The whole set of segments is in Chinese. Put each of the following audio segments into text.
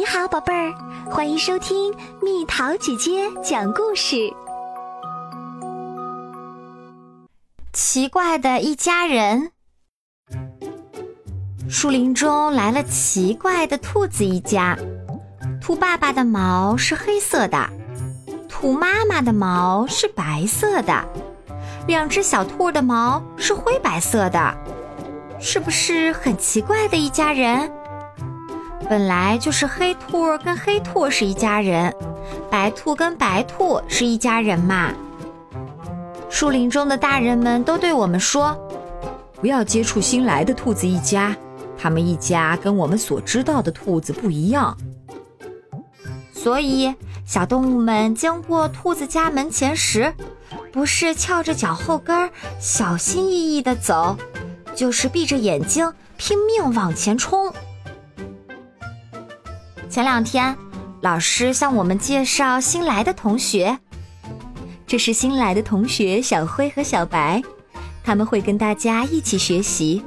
你好，宝贝儿，欢迎收听蜜桃姐姐讲故事。奇怪的一家人，树林中来了奇怪的兔子一家。兔爸爸的毛是黑色的，兔妈妈的毛是白色的，两只小兔的毛是灰白色的，是不是很奇怪的一家人？本来就是黑兔跟黑兔是一家人，白兔跟白兔是一家人嘛。树林中的大人们都对我们说：“不要接触新来的兔子一家，他们一家跟我们所知道的兔子不一样。”所以，小动物们经过兔子家门前时，不是翘着脚后跟小心翼翼地走，就是闭着眼睛拼命往前冲。前两天，老师向我们介绍新来的同学。这是新来的同学小灰和小白，他们会跟大家一起学习。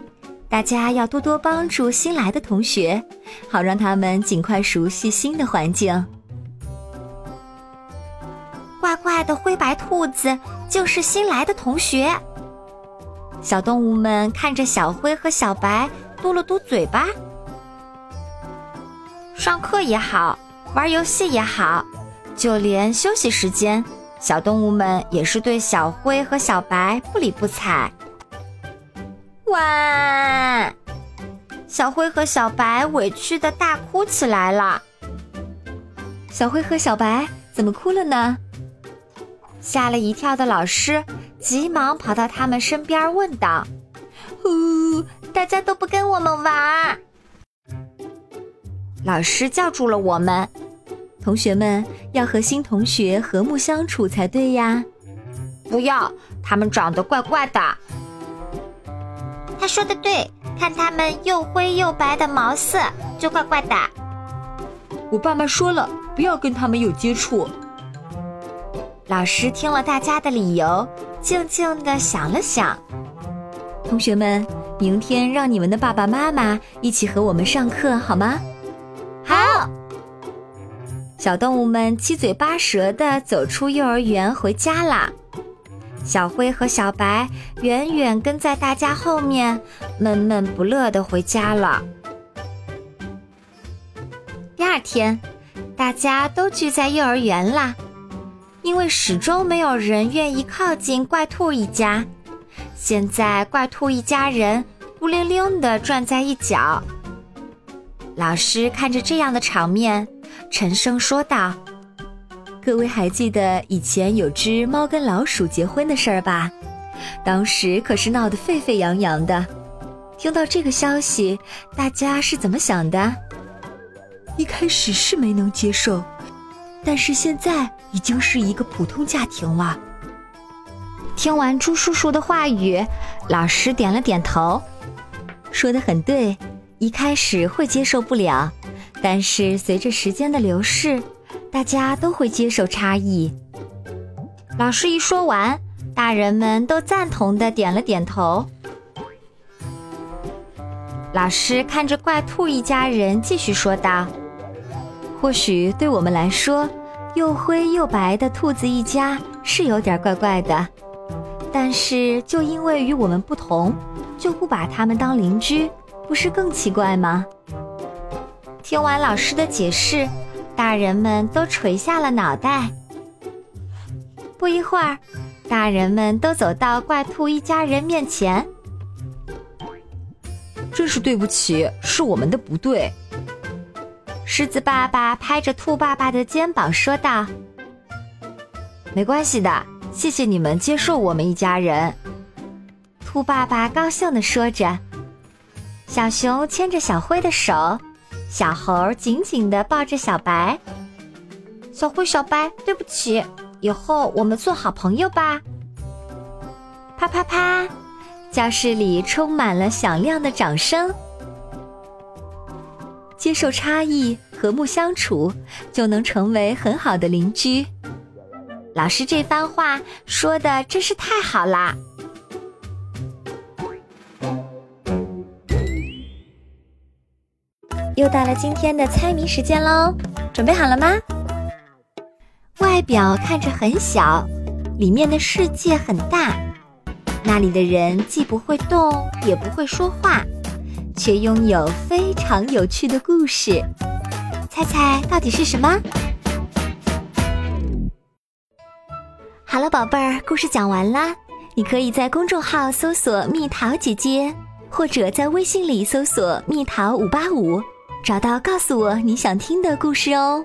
大家要多多帮助新来的同学，好让他们尽快熟悉新的环境。怪怪的灰白兔子就是新来的同学。小动物们看着小灰和小白，嘟了嘟嘴巴。上课也好，玩游戏也好，就连休息时间，小动物们也是对小灰和小白不理不睬。哇！小灰和小白委屈的大哭起来了。小灰和小白怎么哭了呢？吓了一跳的老师急忙跑到他们身边问道：“呼，大家都不跟我们玩。”老师叫住了我们，同学们要和新同学和睦相处才对呀！不要，他们长得怪怪的。他说的对，看他们又灰又白的毛色就怪怪的。我爸妈说了，不要跟他们有接触。老师听了大家的理由，静静的想了想。同学们，明天让你们的爸爸妈妈一起和我们上课好吗？小动物们七嘴八舌地走出幼儿园回家啦。小灰和小白远远跟在大家后面，闷闷不乐地回家了。第二天，大家都聚在幼儿园啦，因为始终没有人愿意靠近怪兔一家。现在怪兔一家人孤零零地转在一角。老师看着这样的场面，沉声说道：“各位还记得以前有只猫跟老鼠结婚的事儿吧？当时可是闹得沸沸扬扬的。听到这个消息，大家是怎么想的？一开始是没能接受，但是现在已经是一个普通家庭了。”听完朱叔叔的话语，老师点了点头，说的很对。一开始会接受不了，但是随着时间的流逝，大家都会接受差异。老师一说完，大人们都赞同的点了点头。老师看着怪兔一家人，继续说道：“或许对我们来说，又灰又白的兔子一家是有点怪怪的，但是就因为与我们不同，就不把他们当邻居。”不是更奇怪吗？听完老师的解释，大人们都垂下了脑袋。不一会儿，大人们都走到怪兔一家人面前。真是对不起，是我们的不对。狮子爸爸拍着兔爸爸的肩膀说道：“没关系的，谢谢你们接受我们一家人。”兔爸爸高兴地说着。小熊牵着小灰的手，小猴紧紧地抱着小白。小灰、小白，对不起，以后我们做好朋友吧。啪啪啪，教室里充满了响亮的掌声。接受差异，和睦相处，就能成为很好的邻居。老师这番话说的真是太好啦！到了今天的猜谜时间喽，准备好了吗？外表看着很小，里面的世界很大。那里的人既不会动，也不会说话，却拥有非常有趣的故事。猜猜到底是什么？好了，宝贝儿，故事讲完啦。你可以在公众号搜索“蜜桃姐姐”，或者在微信里搜索“蜜桃五八五”，找到告诉我你想听的故事哦。